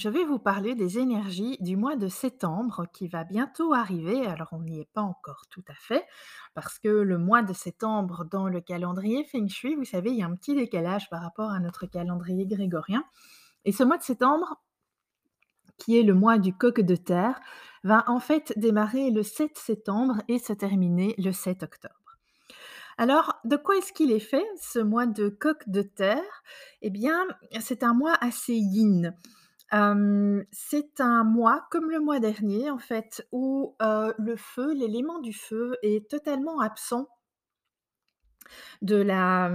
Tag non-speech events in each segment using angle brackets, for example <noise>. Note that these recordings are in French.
je vais vous parler des énergies du mois de septembre qui va bientôt arriver. Alors on n'y est pas encore tout à fait parce que le mois de septembre dans le calendrier Feng Shui, vous savez, il y a un petit décalage par rapport à notre calendrier grégorien. Et ce mois de septembre, qui est le mois du coq de terre, va en fait démarrer le 7 septembre et se terminer le 7 octobre. Alors, de quoi est-ce qu'il est fait, ce mois de coq de terre? Eh bien, c'est un mois assez yin c'est un mois comme le mois dernier en fait, où, le feu, l'élément du feu est totalement absent de la,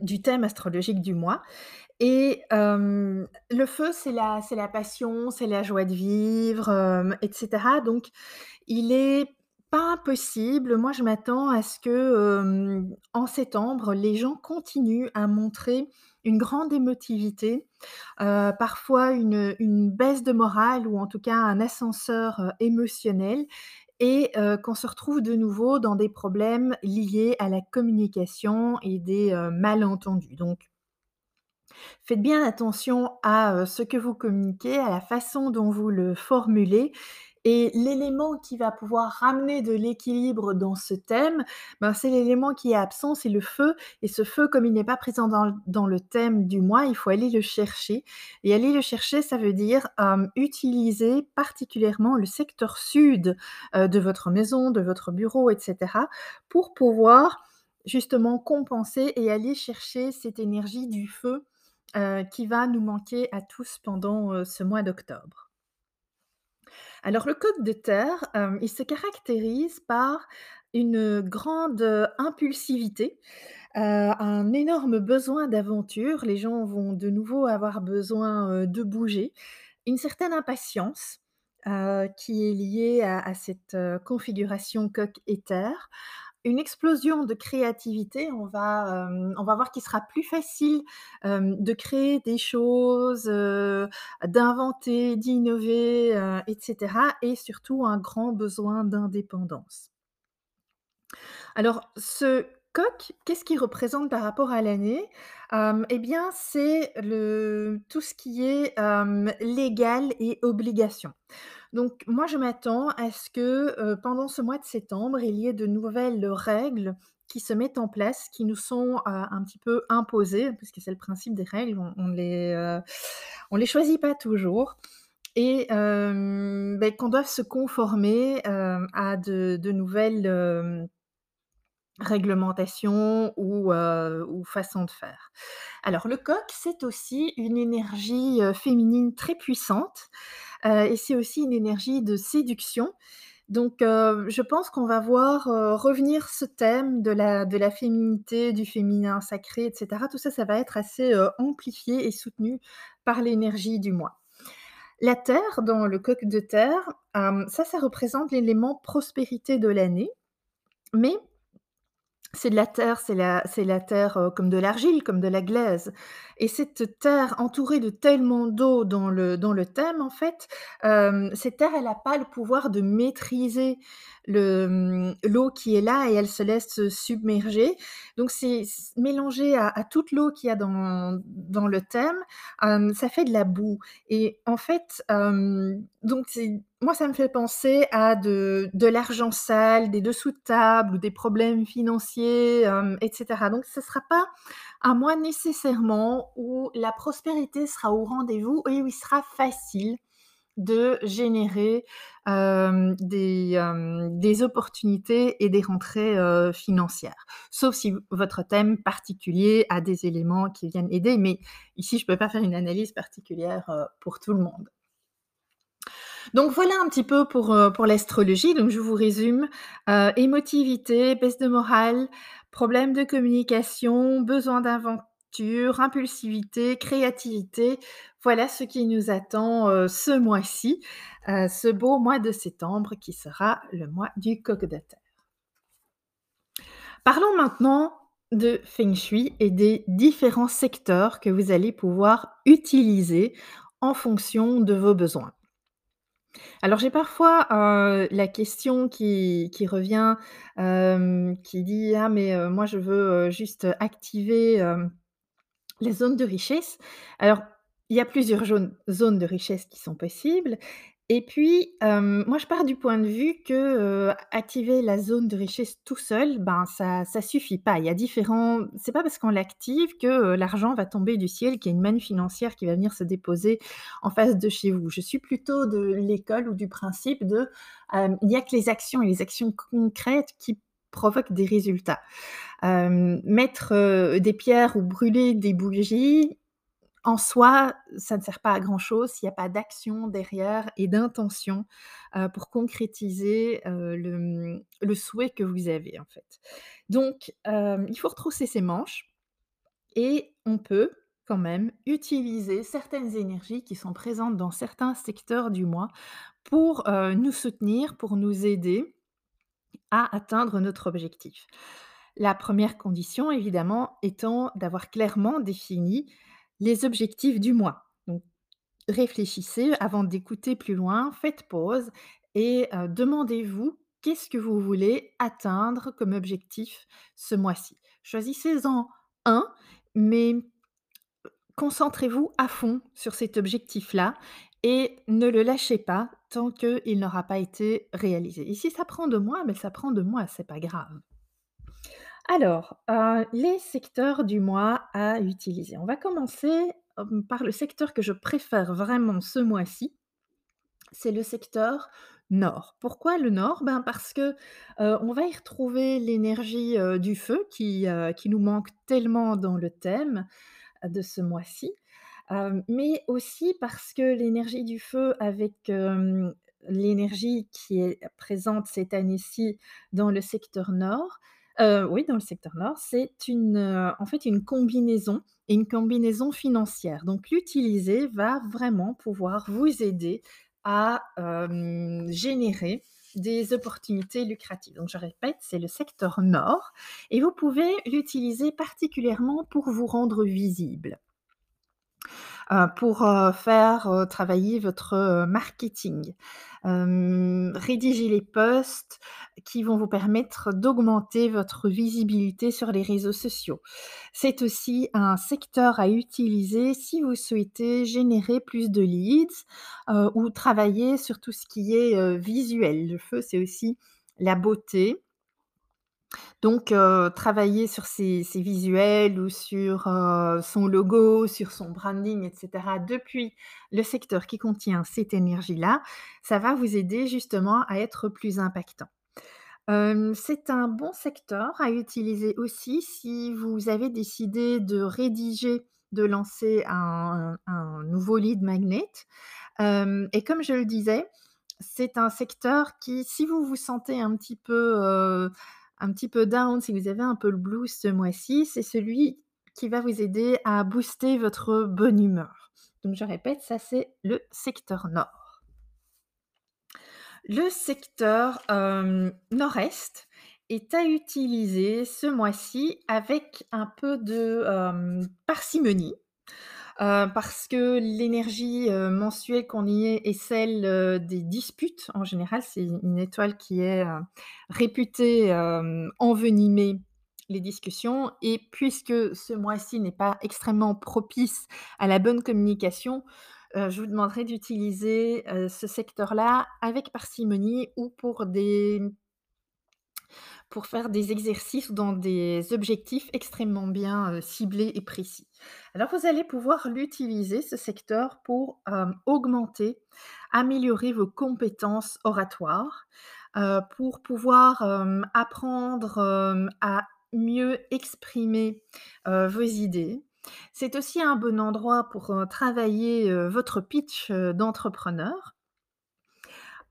du thème astrologique du mois et le feu, c'est la c'est la passion, c'est la joie de vivre, etc. donc il est pas impossible, moi je m'attends à ce que, en septembre, les gens continuent à montrer une grande émotivité, euh, parfois une, baisse de morale ou en tout cas un ascenseur euh, émotionnel et euh, qu'on se retrouve de nouveau dans des problèmes liés à la communication et des malentendus. Donc, faites bien attention à ce que vous communiquez, à la façon dont vous le formulez et l'élément qui va pouvoir ramener de l'équilibre dans ce thème, ben, c'est l'élément qui est absent, c'est le feu. Et ce feu, comme il n'est pas présent dans, le thème du mois, il faut aller le chercher. Et aller le chercher, ça veut dire utiliser particulièrement le secteur sud de votre maison, de votre bureau, etc., pour pouvoir justement compenser et aller chercher cette énergie du feu qui va nous manquer à tous pendant ce mois d'octobre. Alors le code de terre, il se caractérise par une grande, impulsivité, un énorme besoin d'aventure. Les gens vont de nouveau avoir besoin, de bouger. Une certaine impatience, qui est liée à cette, configuration coq-éther une explosion de créativité. On va, on va voir qu'il sera plus facile de créer des choses, d'inventer, d'innover, etc. Et surtout un grand besoin d'indépendance. Alors, ce coq, qu'est-ce qu'il représente par rapport à l'année? Eh bien, c'est tout ce qui est légal et obligation. Donc moi, je m'attends à ce que, pendant ce mois de septembre, il y ait de nouvelles règles qui se mettent en place, qui nous sont, un petit peu imposées, puisque c'est le principe des règles, on ne les, choisit pas toujours et ben, qu'on doive se conformer, à de nouvelles, réglementations ou, façons de faire. Alors le coq, c'est aussi une énergie, féminine très puissante et c'est aussi une énergie de séduction. Donc, je pense qu'on va voir revenir ce thème de la, de la féminité, du féminin sacré, etc. Tout ça, ça va être assez amplifié et soutenu par l'énergie du mois. La terre, dans le coq de terre, ça, ça représente l'élément prospérité de l'année. Mais c'est de la terre, c'est la la terre, comme de l'argile, comme de la glaise. Et cette terre entourée de tellement d'eau dans le dans le thème, en fait, cette terre, elle n'a pas le pouvoir de maîtriser mmh, l'eau qui est là et elle se laisse submerger. Donc c'est mélangé à toute l'eau qu'il y a dans le thème, ça fait de la boue et en fait, donc moi, ça me fait penser à de de l'argent sale, des dessous de table ou des problèmes financiers, etc. Donc ce ne sera pas un mois nécessairement où la prospérité sera au rendez-vous et où il sera facile de générer, des, opportunités et des rentrées, financières. Sauf si votre thème particulier a des éléments qui viennent aider, mais ici, je peux pas faire une analyse particulière, pour tout le monde. Donc voilà un petit peu pour, pour l'astrologie. Donc je vous résume, émotivité, baisse de morale, problème de communication, besoin impulsivité, créativité. Voilà ce qui nous attend, heu, ce mois-ci, heu, ce beau mois de septembre qui sera le mois du coq de. Parlons maintenant de feng shui et des différents secteurs que vous allez pouvoir utiliser en fonction de vos besoins. Alors j'ai parfois, heu, la question qui revient, qui dit: «Ah mais moi je veux, juste activer, les zones de richesse». Alors, il y a plusieurs zones de richesse qui sont possibles et puis, moi je pars du point de vue que, activer la zone de richesse tout seul, ben, ça ça suffit pas. Il y a différents c'est pas parce qu'on l'active que, l'argent va tomber du ciel, qu'il y a une manne financière qui va venir se déposer en face de chez vous. Je suis plutôt de l'école ou du principe de, il y a que les actions et les actions concrètes qui provoquent des résultats. Hem, mettre, heu, des pierres ou brûler des bougies, en soi, ça ne sert pas à grand chose s'il y a pas d'action derrière et d'intention, heu, pour concrétiser, le, le souhait que vous avez, en fait. Donc, il faut retrousser ses manches et on peut quand même utiliser certaines énergies qui sont présentes dans certains secteurs du mois pour, nous soutenir, pour nous aider à atteindre notre objectif. La première condition évidemment étant d'avoir clairement défini les objectifs du mois. Donc réfléchissez avant d'écouter plus loin, faites pause et heu, demandez-vous qu'est-ce que vous voulez atteindre comme objectif ce mois-ci? Choisissez-en 1 mais concentrez-vous à fond sur cet objectif-là et ne le lâchez pas qu'il n'aura pas été réalisé si ça prend 2 mois, mais ça prend 2 mois, c'est pas grave. Alors, heu, les secteurs du mois à utiliser. On va commencer, hem, par le secteur que je préfère vraiment ce mois-ci, c'est le secteur nord. Pourquoi le nord? Ben, parce que, heu, on va y retrouver l'énergie, heu, du feu qui, qui nous manque tellement dans le thème de ce mois-ci, mais aussi parce que l'énergie du feu avec, l'énergie qui est présente cette année-ci dans le secteur nord, oui, dans le secteur nord, c'est une, en fait, une combinaison une combinaison financière. Donc l'utiliser va vraiment pouvoir vous aider à, générer des opportunités lucratives. Donc je répète, c'est le secteur nord et vous pouvez l'utiliser particulièrement pour vous rendre visible. Heu, pour, heu, faire, heu, travailler votre, marketing. Rédiger les posts qui vont vous permettre d'augmenter votre visibilité sur les réseaux sociaux. C'est aussi un secteur à utiliser si vous souhaitez générer plus de leads, ou travailler sur tout ce qui est, visuel. Le feu, c'est aussi la beauté donc travailler sur ses visuels ou sur, son logo, sur son branding et cetera depuis le secteur qui contient cette énergie-là, ça va vous aider justement à être plus impactant. C'est un bon secteur à utiliser aussi si vous avez décidé de rédiger, de lancer un nouveau lead magnet. Et comme je le disais, c'est un secteur qui, si vous vous sentez un petit peu, un petit peu down, si vous avez un peu le blues ce mois-ci, c'est celui qui va vous aider à booster votre bonne humeur. Donc je répète, ça c'est le secteur nord. Le secteur, nord-est est à utiliser ce mois-ci avec un peu de, parcimonie, heu, parce que l'énergie, heu, mensuelle qu'on y est est celle, heu, des disputes. En général, c'est une étoile qui est, réputée, envenimer les discussions et puisque ce mois-ci n'est pas extrêmement propice à la bonne communication, je vous demanderai d'utiliser, ce secteur-là avec parcimonie ou pour des pour faire des exercices dans des objectifs extrêmement bien, heu, ciblés et précis. Alors vous allez pouvoir l'utiliser ce secteur pour, hem, augmenter, améliorer vos compétences oratoires, heu, pour pouvoir, apprendre, à mieux exprimer, vos idées. C'est aussi un bon endroit pour, travailler, votre pitch, d'entrepreneur.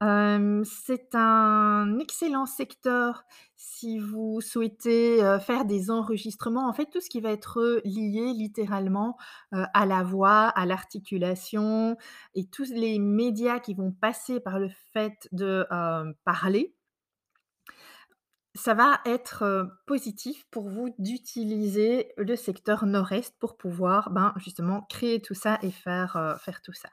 C'est un excellent secteur si vous souhaitez, faire des enregistrements. En fait, tout ce qui va être, lié littéralement, à la voix, à l'articulation et tous les médias qui vont passer par le fait de, parler. Ça va être, positif pour vous d'utiliser le secteur nord-est pour pouvoir, ben, justement créer tout ça et faire, faire tout ça.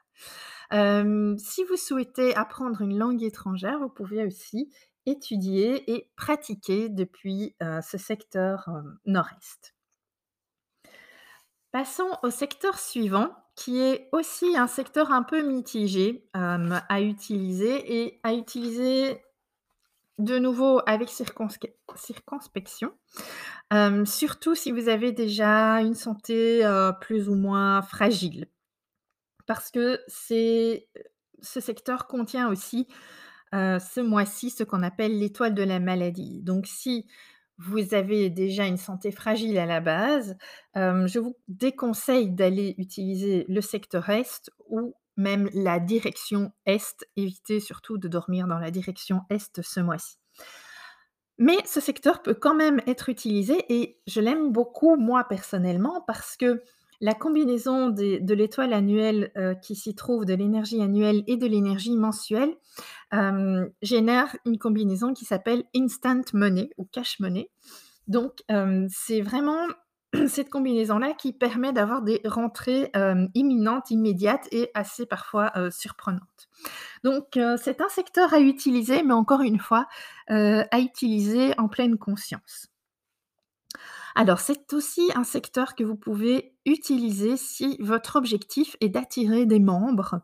Si vous souhaitez apprendre une langue étrangère, vous pouvez aussi étudier et pratiquer depuis, heu, ce secteur, nord-est. Passons au secteur suivant, qui est aussi un secteur un peu mitigé, à utiliser et à utiliser de nouveau avec circonspection, surtout si vous avez déjà une santé, plus ou moins fragile. Parce que c'est ce secteur contient aussi, heu, ce mois-ci, ce qu'on appelle l'étoile de la maladie. Donc si vous avez déjà une santé fragile à la base, hem, je vous déconseille d'aller utiliser le secteur est ou même la direction est. Évitez surtout de dormir dans la direction est ce mois-ci. Mais ce secteur peut quand même être utilisé et je l'aime beaucoup moi personnellement parce que la combinaison de l'étoile annuelle, heu, qui s'y trouve, de l'énergie annuelle et de l'énergie mensuelle, hem, génère une combinaison qui s'appelle instant money ou cash money. Donc, hem, c'est vraiment <clears throat> cette combinaison-là qui permet d'avoir des rentrées, imminentes, immédiates et assez parfois, surprenantes. Donc, c'est un secteur à utiliser, mais encore une fois, à utiliser en pleine conscience. Alors, c'est aussi un secteur que vous pouvez utiliser si votre objectif est d'attirer des membres,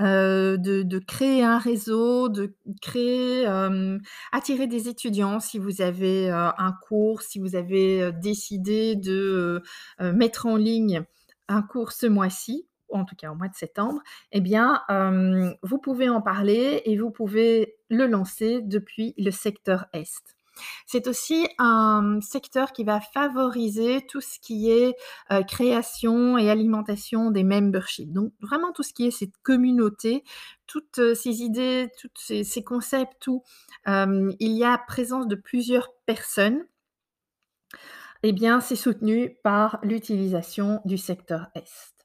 heu, de créer un réseau, de créer, hem, attirer des étudiants si vous avez, heu, un cours, si vous avez, décidé de, mettre en ligne un cours ce mois-ci, en tout cas au mois de septembre, eh bien, vous pouvez en parler et vous pouvez le lancer depuis le secteur est. C'est aussi un secteur qui va favoriser tout ce qui est, heu, création et alimentation des memberships. Donc vraiment tout ce qui est cette communauté, toutes, heu, ces idées, toutes ces concepts où, hem, il y a présence de plusieurs personnes, eh bien, c'est soutenu par l'utilisation du secteur est.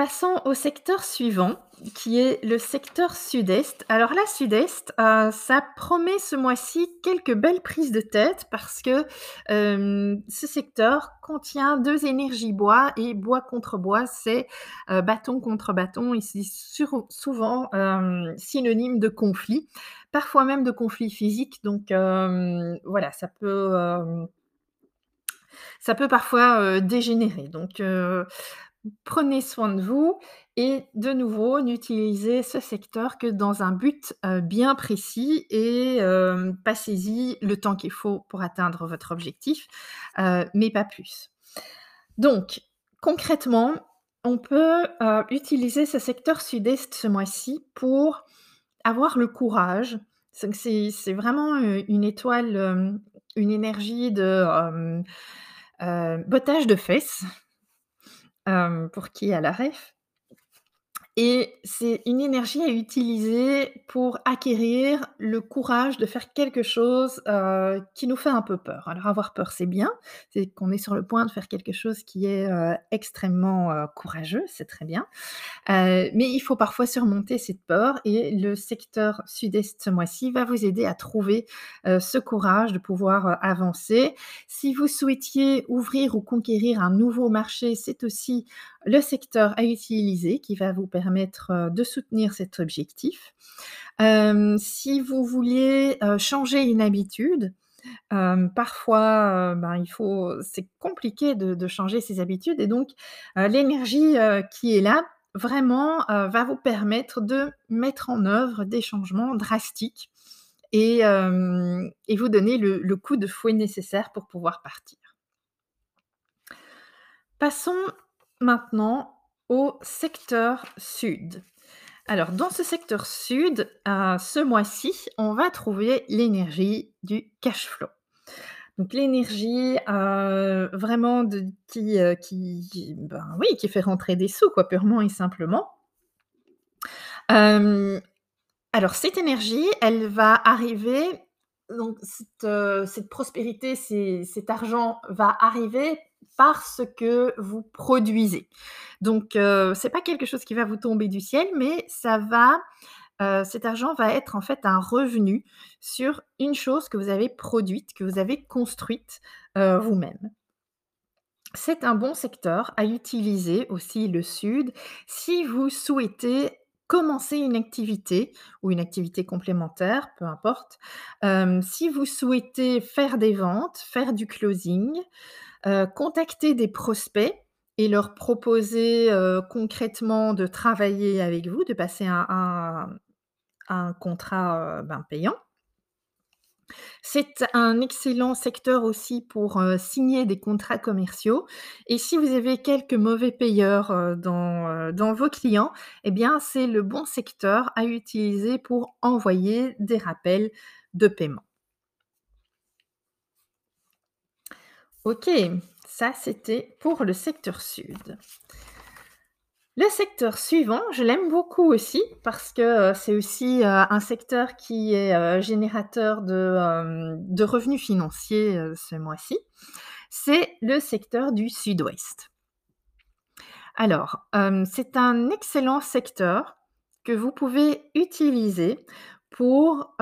Passons au secteur suivant, qui est le secteur sud-est. Alors là, sud-est, heu, ça promet ce mois-ci quelques belles prises de tête parce que, hem, ce secteur contient 2 énergies bois et bois contre bois, c'est, heu, bâton contre bâton. Et c'est souvent, synonyme de conflit, parfois même de conflit physique donc voilà, ça peut, parfois, dégénérer. Donc Prenez soin de vous et de nouveau, n'utilisez ce secteur que dans un but, heu, bien précis et hem, passez-y le temps qu'il faut pour atteindre votre objectif, heu, mais pas plus. Donc concrètement, on peut, heu, utiliser ce secteur sud-est ce mois-ci pour avoir le courage. C'est vraiment, une étoile, une énergie de, bottage de fesses hem, pour qui a la ref et c'est une énergie à utiliser pour acquérir le courage de faire quelque chose, heu, qui nous fait un peu peur. Alors avoir peur, c'est bien, c'est qu'on est sur le point de faire quelque chose qui est, heu, extrêmement, heu, courageux, c'est très bien. Mais il faut parfois surmonter cette peur et le secteur sud-est ce mois-ci va vous aider à trouver, ce courage de pouvoir, avancer. Si vous souhaitiez ouvrir ou conquérir un nouveau marché, c'est aussi le secteur à utiliser qui va vous permettre, heu, de soutenir cet objectif. Hem, si vous vouliez, heu, changer une habitude, parfois, ben, c'est compliqué de changer ses habitudes et donc, l'énergie, qui est là, vraiment, va vous permettre de mettre en œuvre des changements drastiques et vous donner le le coup de fouet nécessaire pour pouvoir partir. Passons maintenant au secteur sud. Alors dans ce secteur sud, heu, ce mois-ci, on va trouver l'énergie du cash flow. Donc l'énergie, heu, vraiment de qui, qui ben, oui, qui fait rentrer des sous quoi, purement et simplement. Alors cette énergie, elle va arriver donc cette, prospérité, cet argent va arriver parce que vous produisez. Donc heu, c'est pas quelque chose qui va vous tomber du ciel, mais ça va, heu, cet argent va être en fait un revenu sur une chose que vous avez produite, que vous avez construite, heu, vous-même. C'est un bon secteur à utiliser aussi le sud, si vous souhaitez commencer une activité ou une activité complémentaire, peu importe. Si vous souhaitez faire des ventes, faire du closing, contacter des prospects et leur proposer, concrètement de travailler avec vous, de passer un contrat, ben, payant. C'est un excellent secteur aussi pour, signer des contrats commerciaux et si vous avez quelques mauvais payeurs, dans vos clients, eh bien, c'est le bon secteur à utiliser pour envoyer des rappels de paiement. OK, ça c'était pour le secteur sud. Le secteur suivant, je l'aime beaucoup aussi parce que, heu, c'est aussi, heu, un secteur qui est, heu, générateur de, revenus financiers, ce mois-ci. C'est le secteur du sud-ouest. Alors, c'est un excellent secteur que vous pouvez utiliser pour,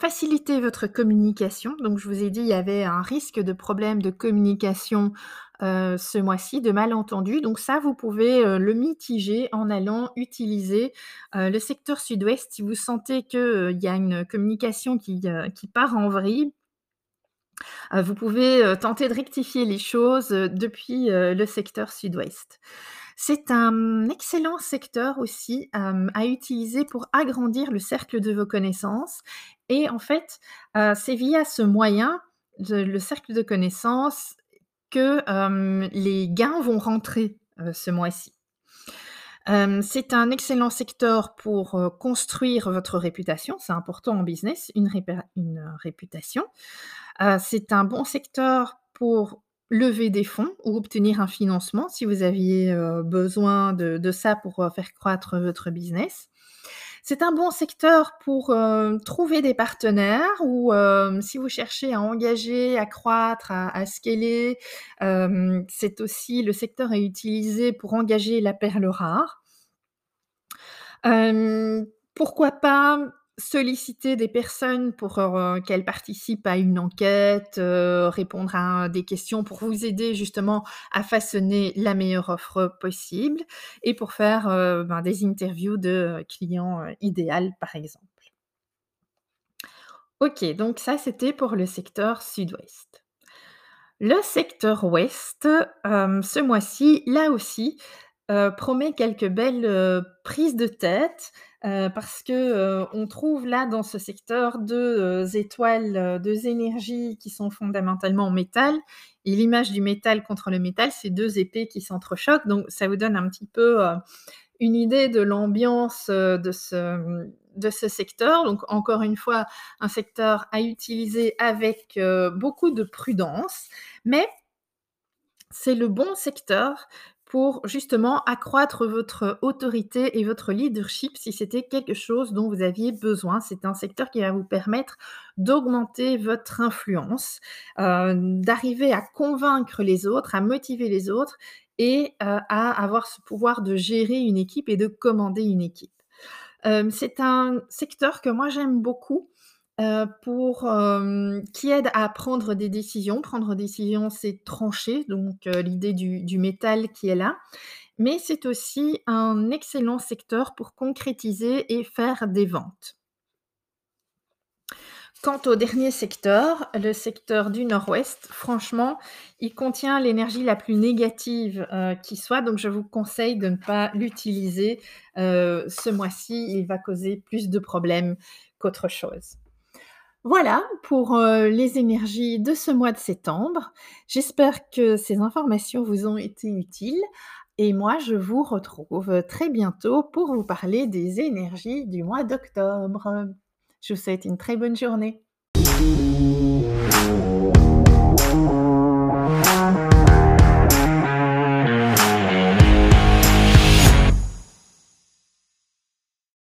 faciliter votre communication. Donc je vous ai dit, il y avait un risque de problème de communication, heu, ce mois-ci, de malentendus. Donc ça, vous pouvez, heu, le mitiger en allant utiliser, heu, le secteur sud-ouest. Si vous sentez que, heu, il y a une communication qui, qui part en vrille, vous pouvez, tenter de rectifier les choses, depuis, le secteur sud-ouest. C'est un excellent secteur aussi, à utiliser pour agrandir le cercle de vos connaissances et en fait, c'est via ce moyen, le cercle de connaissances, que, les gains vont rentrer, ce mois-ci. C'est un excellent secteur pour, construire votre réputation, c'est important en business, une réputation. C'est un bon secteur pour lever des fonds ou obtenir un financement si vous aviez, besoin de ça pour, faire croître votre business. C'est un bon secteur pour, heu, trouver des partenaires ou, hem, si vous cherchez à engager, à croître, à à scaler, hem, c'est aussi le secteur à utiliser pour engager la perle rare. Pourquoi pas solliciter des personnes pour, heu, qu'elles participent à une enquête, heu, répondre à des questions pour vous aider justement à façonner la meilleure offre possible et pour faire, heu, ben, des interviews de, clients, idéal, par exemple. OK, donc ça, c'était pour le secteur sud-ouest. Le secteur ouest, ce mois-ci, là aussi, promet quelques belles, prises de tête, heu, parce que, heu, on trouve là dans ce secteur 2 heu, étoiles, heu, 2 énergies qui sont fondamentalement en métal et l'image du métal contre le métal, c'est 2 épées qui s'entrechoquent, donc ça vous donne un petit peu, une idée de l'ambiance, de ce, de ce secteur. Donc encore une fois, un secteur à utiliser avec, beaucoup de prudence, mais c'est le bon secteur pour justement accroître votre autorité et votre leadership si c'était quelque chose dont vous aviez besoin. C'est un secteur qui va vous permettre d'augmenter votre influence, heu, d'arriver à convaincre les autres, à motiver les autres et heu, à avoir ce pouvoir de gérer une équipe et de commander une équipe. Hem, c'est un secteur que moi j'aime beaucoup, heu, pour, hem, qui aide à prendre des décisions. Prendre des décisions, c'est trancher, donc heu, l'idée du métal qui est là, mais c'est aussi un excellent secteur pour concrétiser et faire des ventes. Quant au dernier secteur, le secteur du nord-ouest, franchement, il contient l'énergie la plus négative, qui soit, donc je vous conseille de ne pas l'utiliser, ce mois-ci. Il va causer plus de problèmes qu'autre chose. Voilà pour, heu, les énergies de ce mois de septembre. J'espère que ces informations vous ont été utiles et moi je vous retrouve très bientôt pour vous parler des énergies du mois d'octobre. Je vous souhaite une très bonne journée.